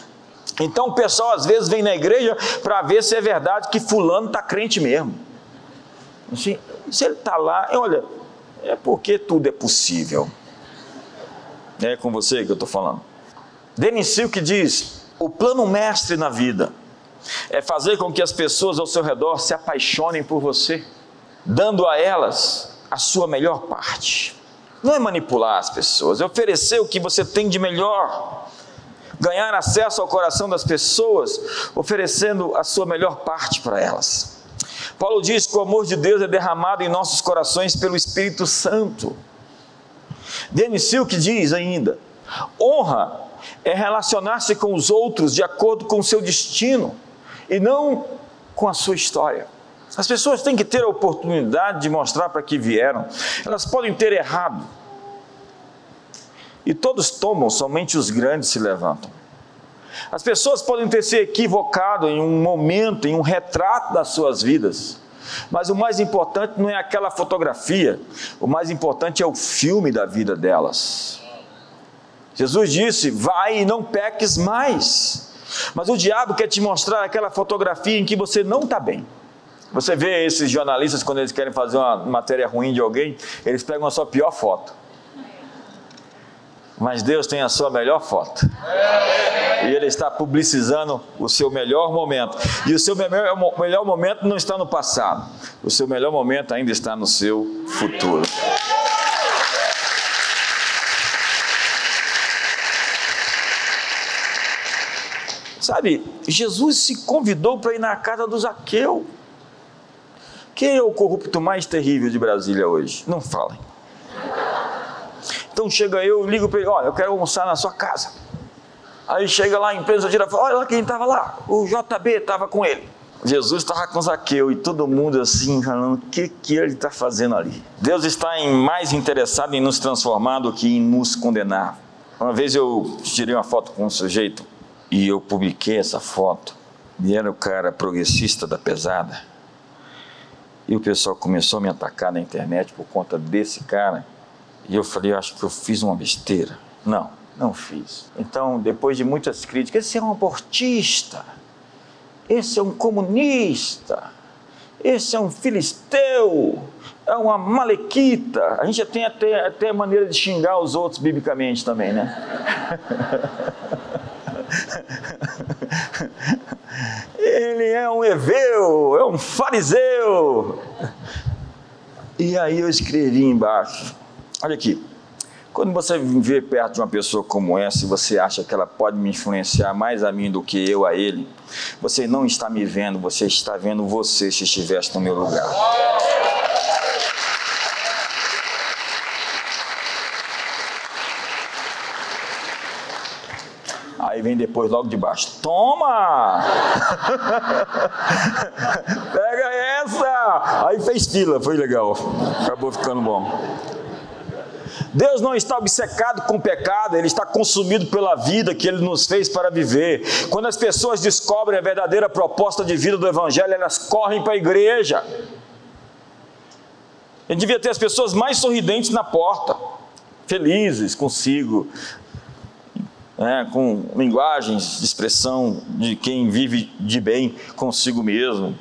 Então o pessoal às vezes vem na igreja para ver se é verdade que fulano está crente mesmo. Assim, se ele está lá, olha, é porque tudo é possível. É com você que eu estou falando. Denis Silk diz: o plano mestre na vida é fazer com que as pessoas ao seu redor se apaixonem por você, dando a elas a sua melhor parte. Não é manipular as pessoas, é oferecer o que você tem de melhor. Ganhar acesso ao coração das pessoas, oferecendo a sua melhor parte para elas. Paulo diz que o amor de Deus é derramado em nossos corações pelo Espírito Santo. Denis Silk diz ainda: honra é relacionar-se com os outros de acordo com o seu destino e não com a sua história. As pessoas têm que ter a oportunidade de mostrar para que vieram. Elas podem ter errado. E todos tomam, somente os grandes se levantam. As pessoas podem ter se equivocado em um momento, em um retrato das suas vidas. Mas o mais importante não é aquela fotografia, o mais importante é o filme da vida delas. Jesus disse: Vai e não peques mais. Mas o diabo quer te mostrar aquela fotografia em que você não está bem. Você vê esses jornalistas, quando eles querem fazer uma matéria ruim de alguém, eles pegam a sua pior foto. Mas Deus tem a sua melhor foto. E Ele está publicizando o seu melhor momento. E o seu melhor, melhor momento não está no passado. O seu melhor momento ainda está no seu futuro. Sabe, Jesus se convidou para ir na casa do Zaqueu. Quem é o corrupto mais terrível de Brasília hoje? Não falem. Então chega eu, ligo para ele, olha, eu quero almoçar na sua casa. Aí chega lá a empresa tira fala, olha lá quem estava lá, o JB estava com ele. Jesus estava com Zaqueu e todo mundo assim, falando, o que, que ele está fazendo ali? Deus está em, mais interessado em nos transformar do que em nos condenar. Uma vez eu tirei uma foto com um sujeito e eu publiquei essa foto. E era o cara progressista da pesada. E o pessoal começou a me atacar na internet por conta desse cara. E eu falei, acho que eu fiz uma besteira. Não, não fiz. Então, depois de muitas críticas, esse é um abortista, esse é um comunista, esse é um filisteu, é uma malequita. A gente já tem até, até maneira de xingar os outros biblicamente também, né? Ele é um heveu, é um fariseu. E aí eu escrevi embaixo: olha aqui, quando você viver perto de uma pessoa como essa e você acha que ela pode me influenciar mais a mim do que eu a ele, você não está me vendo, você está vendo você se estivesse no meu lugar. Aí vem depois, logo de baixo: Toma! Pega essa! Aí fez fila, foi legal. Acabou ficando bom. Deus não está obcecado com pecado, Ele está consumido pela vida que Ele nos fez para viver. Quando as pessoas descobrem a verdadeira proposta de vida do Evangelho, elas correm para a igreja. Ele devia ter as pessoas mais sorridentes na porta, felizes consigo, né, com linguagens de expressão de quem vive de bem consigo mesmo.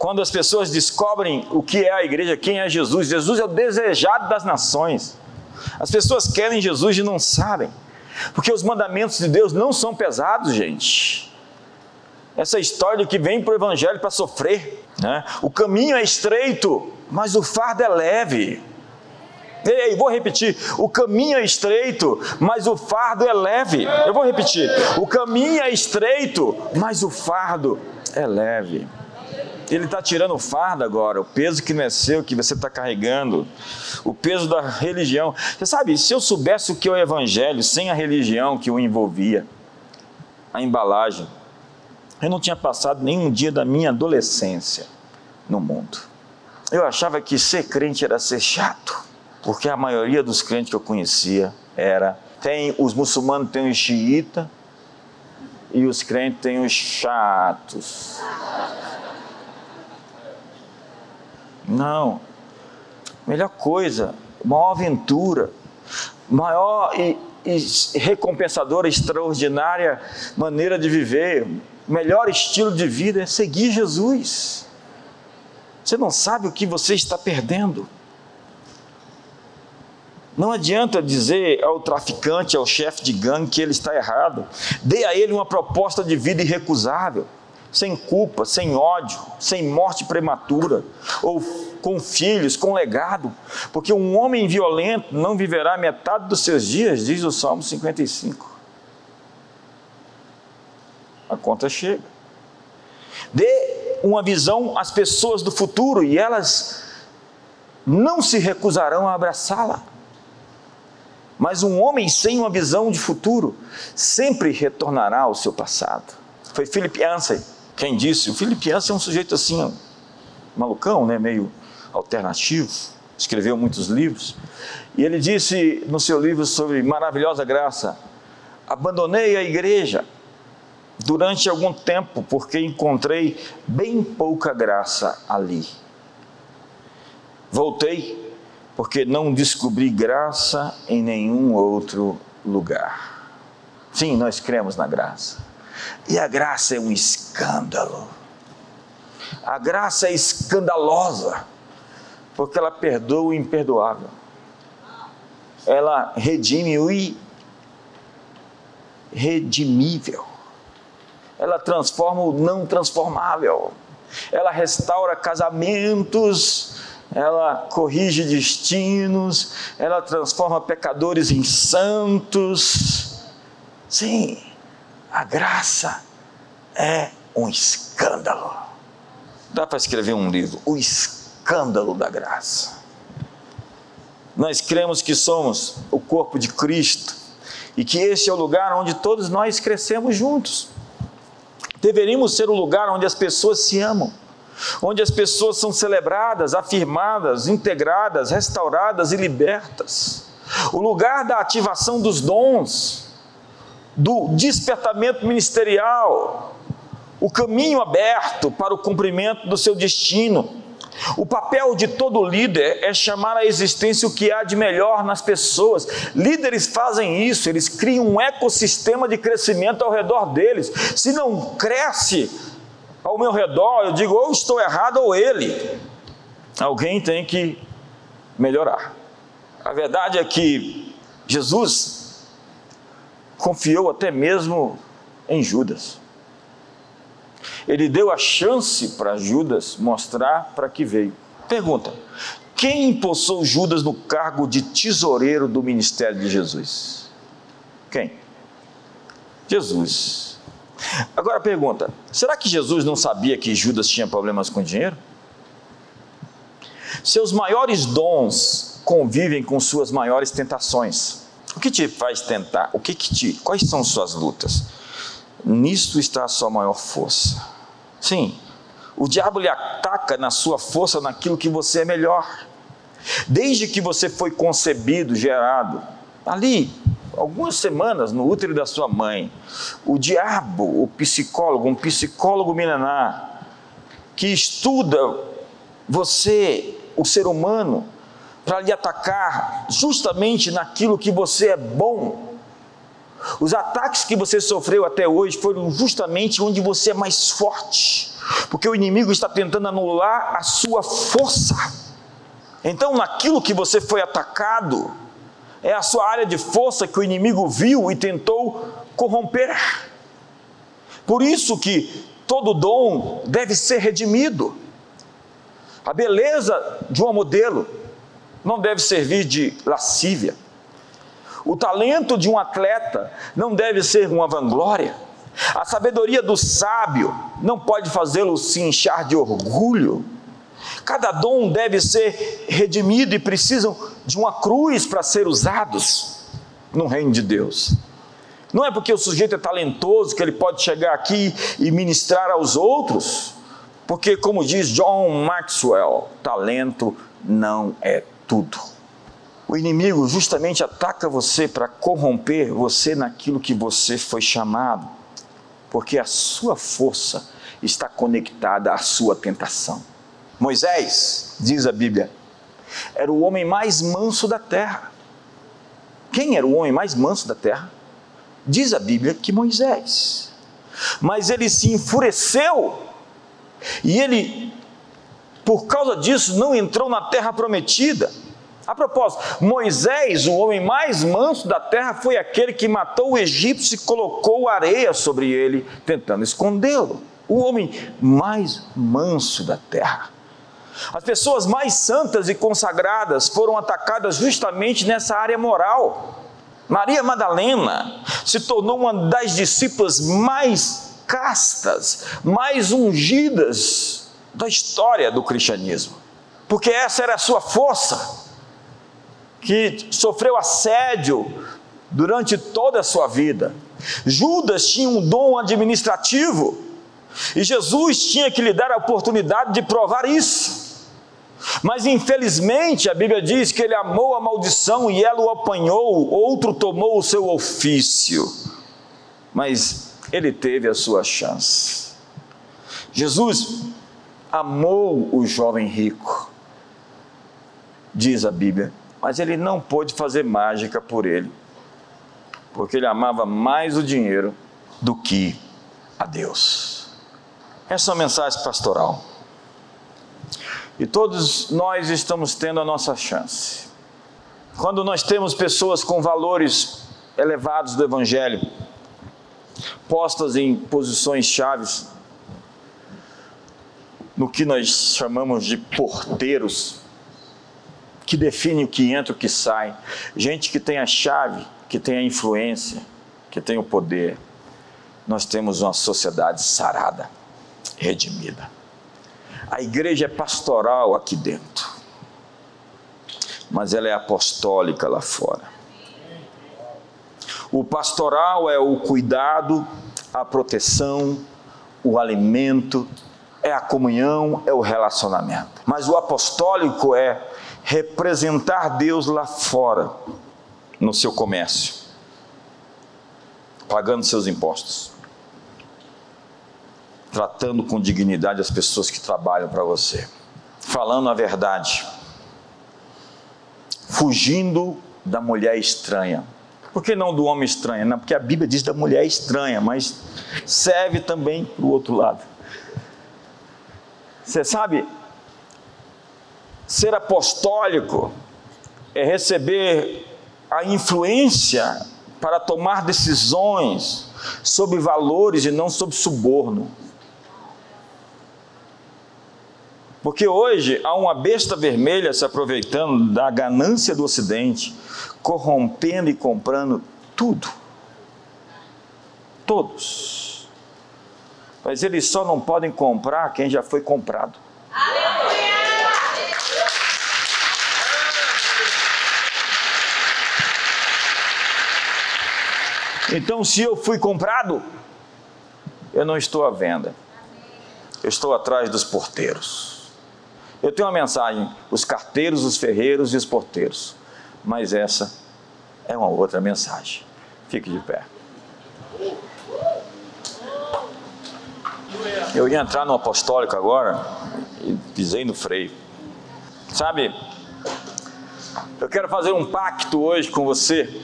Quando as pessoas descobrem o que é a igreja, quem é Jesus, Jesus é o desejado das nações. As pessoas querem Jesus e não sabem, porque os mandamentos de Deus não são pesados, gente. Essa história de que vem para o Evangelho para sofrer, né? o caminho é estreito, mas o fardo é leve. Ei, vou repetir: o caminho é estreito, mas o fardo é leve. Eu vou repetir: o caminho é estreito, mas o fardo é leve. Ele está tirando o fardo agora, o peso que não é seu, que você está carregando, o peso da religião. Você sabe, se eu soubesse o que é o Evangelho sem a religião que o envolvia, a embalagem, eu não tinha passado nenhum dia da minha adolescência no mundo. Eu achava que ser crente era ser chato porque a maioria dos crentes que eu conhecia era tem os muçulmanos têm os xiita e os crentes têm os chatos. Não. Melhor coisa, maior aventura, maior e, e recompensadora, extraordinária maneira de viver, melhor estilo de vida é seguir Jesus. Você não sabe o que você está perdendo. Não adianta dizer ao traficante, ao chefe de gangue que ele está errado. Dê a ele uma proposta de vida irrecusável, sem culpa, sem ódio, sem morte prematura, ou com filhos, com legado, porque um homem violento não viverá metade dos seus dias, diz o Salmo 55. A conta chega. Dê uma visão às pessoas do futuro e elas não se recusarão a abraçá-la. Mas um homem sem uma visão de futuro sempre retornará ao seu passado. Foi Philip Yancey quem disse. O Philip Yancey é um sujeito assim, malucão, né? meio alternativo, escreveu muitos livros. E ele disse no seu livro sobre maravilhosa graça: abandonei a igreja durante algum tempo porque encontrei bem pouca graça ali. Voltei porque não descobri graça em nenhum outro lugar. Sim, nós cremos na graça. E a graça é um escândalo. A graça é escandalosa, porque ela perdoa o imperdoável. ela redime o irredimível. Ela transforma o não transformável. Ela restaura casamentos, ela corrige destinos, ela transforma pecadores em santos. Sim, a graça é um escândalo. Dá para escrever um livro, O Escândalo da Graça. Nós cremos que somos o corpo de Cristo e que este é o lugar onde todos nós crescemos juntos. Deveríamos ser o lugar onde as pessoas se amam, onde as pessoas são celebradas, afirmadas, integradas, restauradas e libertas. O lugar da ativação dos dons, do despertamento ministerial, o caminho aberto para o cumprimento do seu destino. O papel de todo líder é chamar à existência o que há de melhor nas pessoas. Líderes fazem isso, eles criam um ecossistema de crescimento ao redor deles. Se não cresce ao meu redor, eu digo ou estou errado ou ele. Alguém tem que melhorar. A verdade é que Jesus confiou até mesmo em Judas. Ele deu a chance para Judas mostrar para que veio. Pergunta: quem impulsou Judas no cargo de tesoureiro do ministério de Jesus? Quem? Jesus. Agora pergunta: será que Jesus não sabia que Judas tinha problemas com dinheiro? Seus maiores dons convivem com suas maiores tentações. O que te faz tentar? O que, que te? Quais são suas lutas? Nisto está a sua maior força. Sim, o diabo lhe ataca na sua força, naquilo que você é melhor. Desde que você foi concebido, gerado, ali, algumas semanas no útero da sua mãe, o diabo, o psicólogo, um psicólogo milenar, que estuda você, o ser humano, para lhe atacar justamente naquilo que você é bom, os ataques que você sofreu até hoje foram justamente onde você é mais forte, porque o inimigo está tentando anular a sua força. Então, naquilo que você foi atacado, é a sua área de força que o inimigo viu e tentou corromper. Por isso que todo dom deve ser redimido. A beleza de uma modelo não deve servir de lascívia. O talento de um atleta não deve ser uma vanglória. A sabedoria do sábio não pode fazê-lo se inchar de orgulho. Cada dom deve ser redimido e precisam de uma cruz para ser usados no reino de Deus. Não é porque o sujeito é talentoso que ele pode chegar aqui e ministrar aos outros, porque, como diz John Maxwell, talento não é tudo. O inimigo justamente ataca você para corromper você naquilo que você foi chamado, porque a sua força está conectada à sua tentação. Moisés, diz a Bíblia, era o homem mais manso da terra. Quem era o homem mais manso da terra? Diz a Bíblia que Moisés. Mas ele se enfureceu e ele, por causa disso, não entrou na terra prometida. A propósito, Moisés, o homem mais manso da terra, foi aquele que matou o egípcio e colocou areia sobre ele, tentando escondê-lo. O homem mais manso da terra. As pessoas mais santas e consagradas foram atacadas justamente nessa área moral. Maria Madalena se tornou uma das discípulas mais castas, mais ungidas da história do cristianismo, porque essa era a sua força que sofreu assédio durante toda a sua vida. Judas tinha um dom administrativo e Jesus tinha que lhe dar a oportunidade de provar isso. Mas infelizmente a Bíblia diz que ele amou a maldição e ela o apanhou, outro tomou o seu ofício. Mas ele teve a sua chance. Jesus amou o jovem rico, diz a Bíblia, mas ele não pôde fazer mágica por ele, porque ele amava mais o dinheiro do que a Deus. Essa é uma mensagem pastoral. E todos nós estamos tendo a nossa chance. Quando nós temos pessoas com valores elevados do Evangelho, postas em posições chaves, no que nós chamamos de porteiros, que define o que entra e o que sai, gente que tem a chave, que tem a influência, que tem o poder, nós temos uma sociedade sarada, redimida. A igreja é pastoral aqui dentro, mas ela é apostólica lá fora. O pastoral é o cuidado, a proteção, o alimento, é a comunhão, é o relacionamento. Mas o apostólico é representar Deus lá fora, no seu comércio, pagando seus impostos, tratando com dignidade as pessoas que trabalham para você, falando a verdade, fugindo da mulher estranha. Por que não do homem estranho? Não, porque a Bíblia diz da mulher estranha, mas serve também para o outro lado. Você sabe, ser apostólico é receber a influência para tomar decisões sobre valores e não sobre suborno. Porque hoje há uma besta vermelha se aproveitando da ganância do Ocidente, corrompendo e comprando tudo. Todos. Mas eles só não podem comprar quem já foi comprado. Então, se eu fui comprado, eu não estou à venda. Eu estou atrás dos porteiros. Eu tenho uma mensagem: os carteiros, os ferreiros e os porteiros. Mas essa é uma outra mensagem. Fique de pé. Eu ia entrar no apostólico agora e pisei no freio. Sabe, eu quero fazer um pacto hoje com você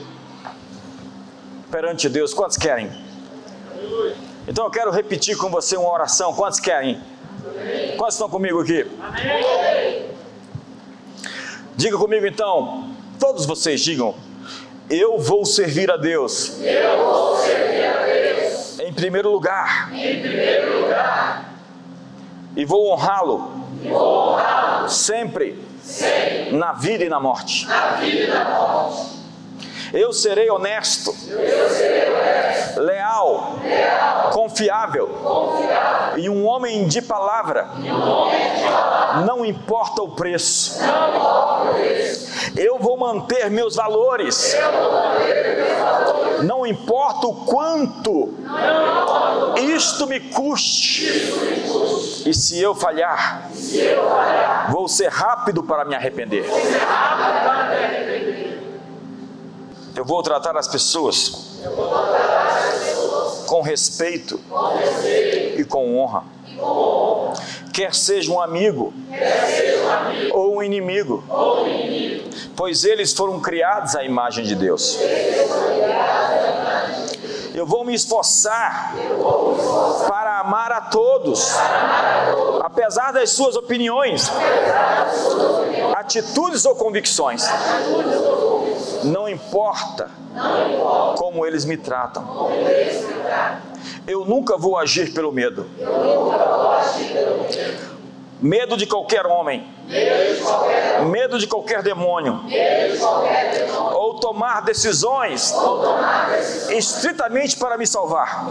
perante Deus. Quantos querem? Então eu quero repetir com você uma oração. Quantos querem? Quantos estão comigo aqui? Diga comigo então, todos vocês digam: Eu vou servir a Deus. Eu vou servir a Deus. Em primeiro lugar. Em primeiro lugar. E vou honrá-lo. Vou honrá-lo. Sempre. Sempre. Na vida e na morte. Na vida e na morte. Eu serei honesto, Eu serei honesto, leal, leal, confiável, confiável e um homem de palavra. e um homem de palavra. Não importa o preço. Não importa o preço. Eu vou manter meus valores. Não importa o quanto isto me custe. E se eu falhar, Se eu falhar, vou ser rápido para me arrepender. vou ser rápido para me arrepender. Eu vou tratar as pessoas vou tratar as pessoas com respeito com respeito e com honra. Quer seja um amigo seja um amigo ou um inimigo, ou um inimigo. pois eles foram criados à imagem de Deus. Eu vou me esforçar para amar a todos, apesar das suas opiniões, atitudes ou convicções. Não importa como eles me tratam. Eu nunca vou agir pelo medo. Medo de qualquer homem, medo de qualquer demônio, ou tomar decisões estritamente para me salvar.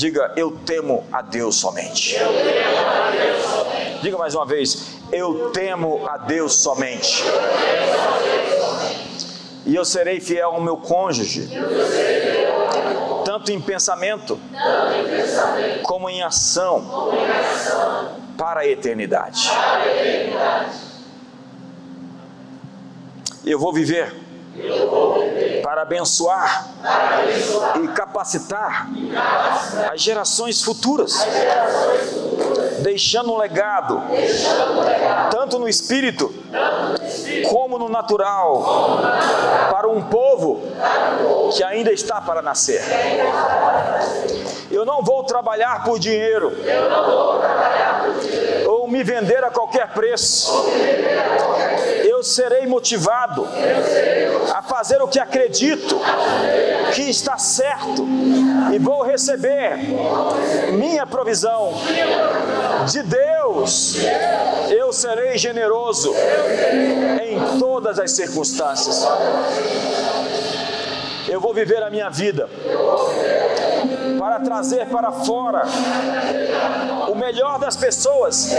Diga, eu temo a Deus somente. Diga mais uma vez, eu temo a Deus somente. E eu serei fiel ao meu cônjuge, tanto em pensamento como em ação, para a eternidade. Eu vou viver para abençoar e capacitar as gerações futuras. Deixando um legado, tanto no espírito como no natural, para um povo que ainda está para nascer. Eu não vou trabalhar por dinheiro ou me vender a qualquer preço. Eu serei motivado a fazer o que acredito que está certo e vou receber minha provisão de Deus. Eu serei generoso em todas as circunstâncias. Eu vou viver a minha vida para trazer para fora o melhor das pessoas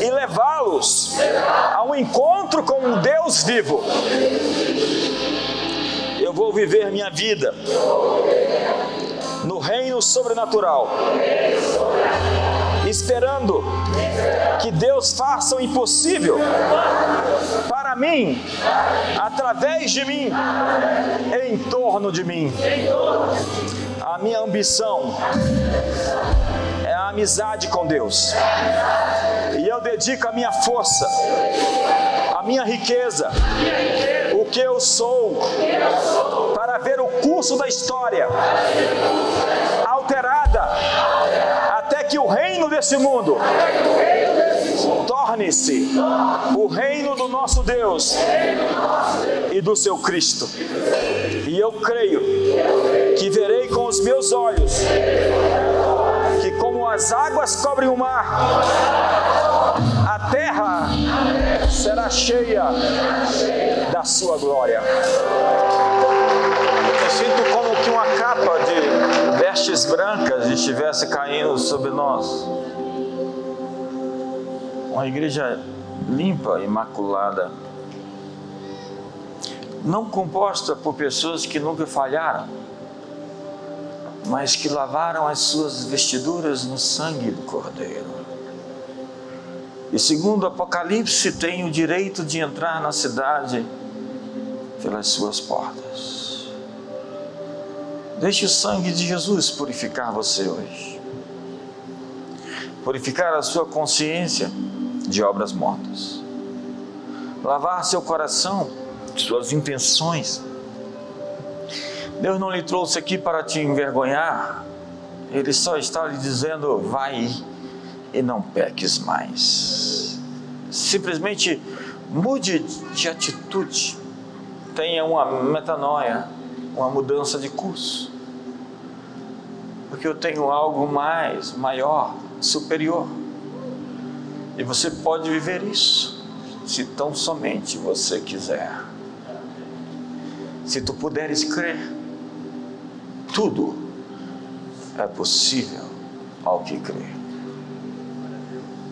e levá-los a um encontro com um Deus vivo. Eu vou viver minha vida no reino sobrenatural, esperando que Deus faça o impossível para mim, através de mim, em torno de mim. A minha ambição é a amizade com Deus, e eu dedico a minha força, a minha riqueza, o que eu sou, para ver o curso da história alterada que o reino desse mundo torne-se o reino do nosso Deus e do seu Cristo. E eu creio que verei com os meus olhos que, como as águas cobrem o mar, a terra será cheia da sua glória. Sinto como que uma capa de vestes brancas estivesse caindo sobre nós. Uma igreja limpa, imaculada, não composta por pessoas que nunca falharam, mas que lavaram as suas vestiduras no sangue do Cordeiro. E segundo Apocalipse, tem o direito de entrar na cidade pelas suas portas. Deixe o sangue de Jesus purificar você hoje. Purificar a sua consciência de obras mortas. Lavar seu coração, suas intenções. Deus não lhe trouxe aqui para te envergonhar. Ele só está lhe dizendo: vai e não peques mais. Simplesmente mude de atitude. Tenha uma metanoia, uma mudança de curso. Porque eu tenho algo mais, maior, superior. E você pode viver isso, se tão somente você quiser. Se tu puderes crer, tudo é possível ao que crê.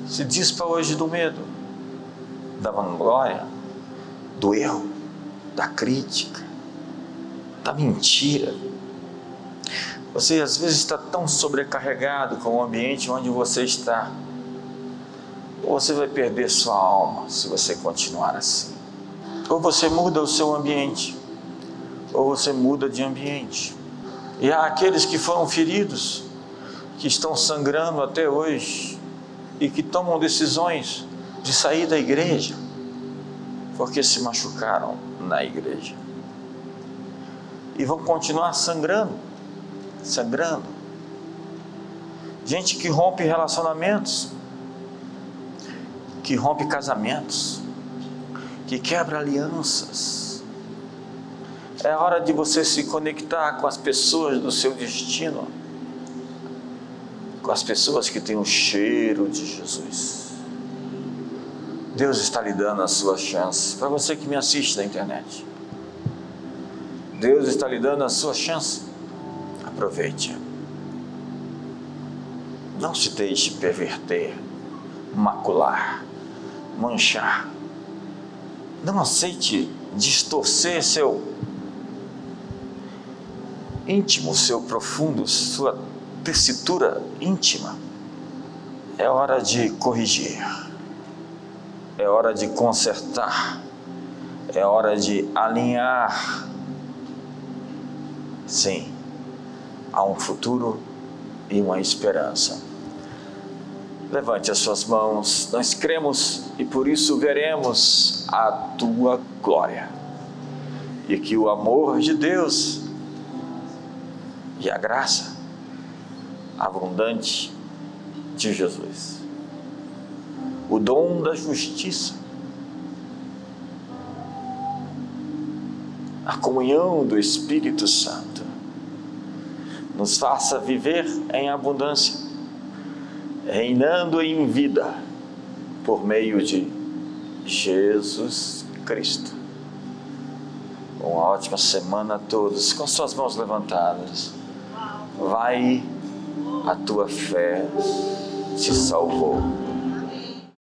Se dispa hoje do medo, da vanglória, do erro, da crítica, da mentira. Você às vezes está tão sobrecarregado com o ambiente onde você está ou você vai perder sua alma se você continuar assim. Ou você muda o seu ambiente, ou você muda de ambiente. E há aqueles que foram feridos, que estão sangrando até hoje e que tomam decisões de sair da igreja porque se machucaram na igreja. E vão continuar sangrando, sangrando. Gente que rompe relacionamentos que rompe casamentos, que quebra alianças. É hora de você se conectar com as pessoas do seu destino, com as pessoas que têm o cheiro de Jesus. Deus está lhe dando a sua chance. Para você que me assiste na internet, Deus está lhe dando a sua chance. Aproveite. Não se deixe perverter, macular manchar. Não aceite distorcer seu íntimo, seu profundo, sua tessitura íntima. É hora de corrigir, é hora de consertar, é hora de alinhar. Sim, há um futuro e uma esperança. Levante as suas mãos, nós cremos e por isso veremos a tua glória. E que o amor de Deus e a graça abundante de Jesus, o dom da justiça, a comunhão do Espírito Santo, nos faça viver em abundância, reinando em vida por meio de Jesus Cristo. Uma ótima semana a todos, com suas mãos levantadas. Vai, a tua fé te salvou.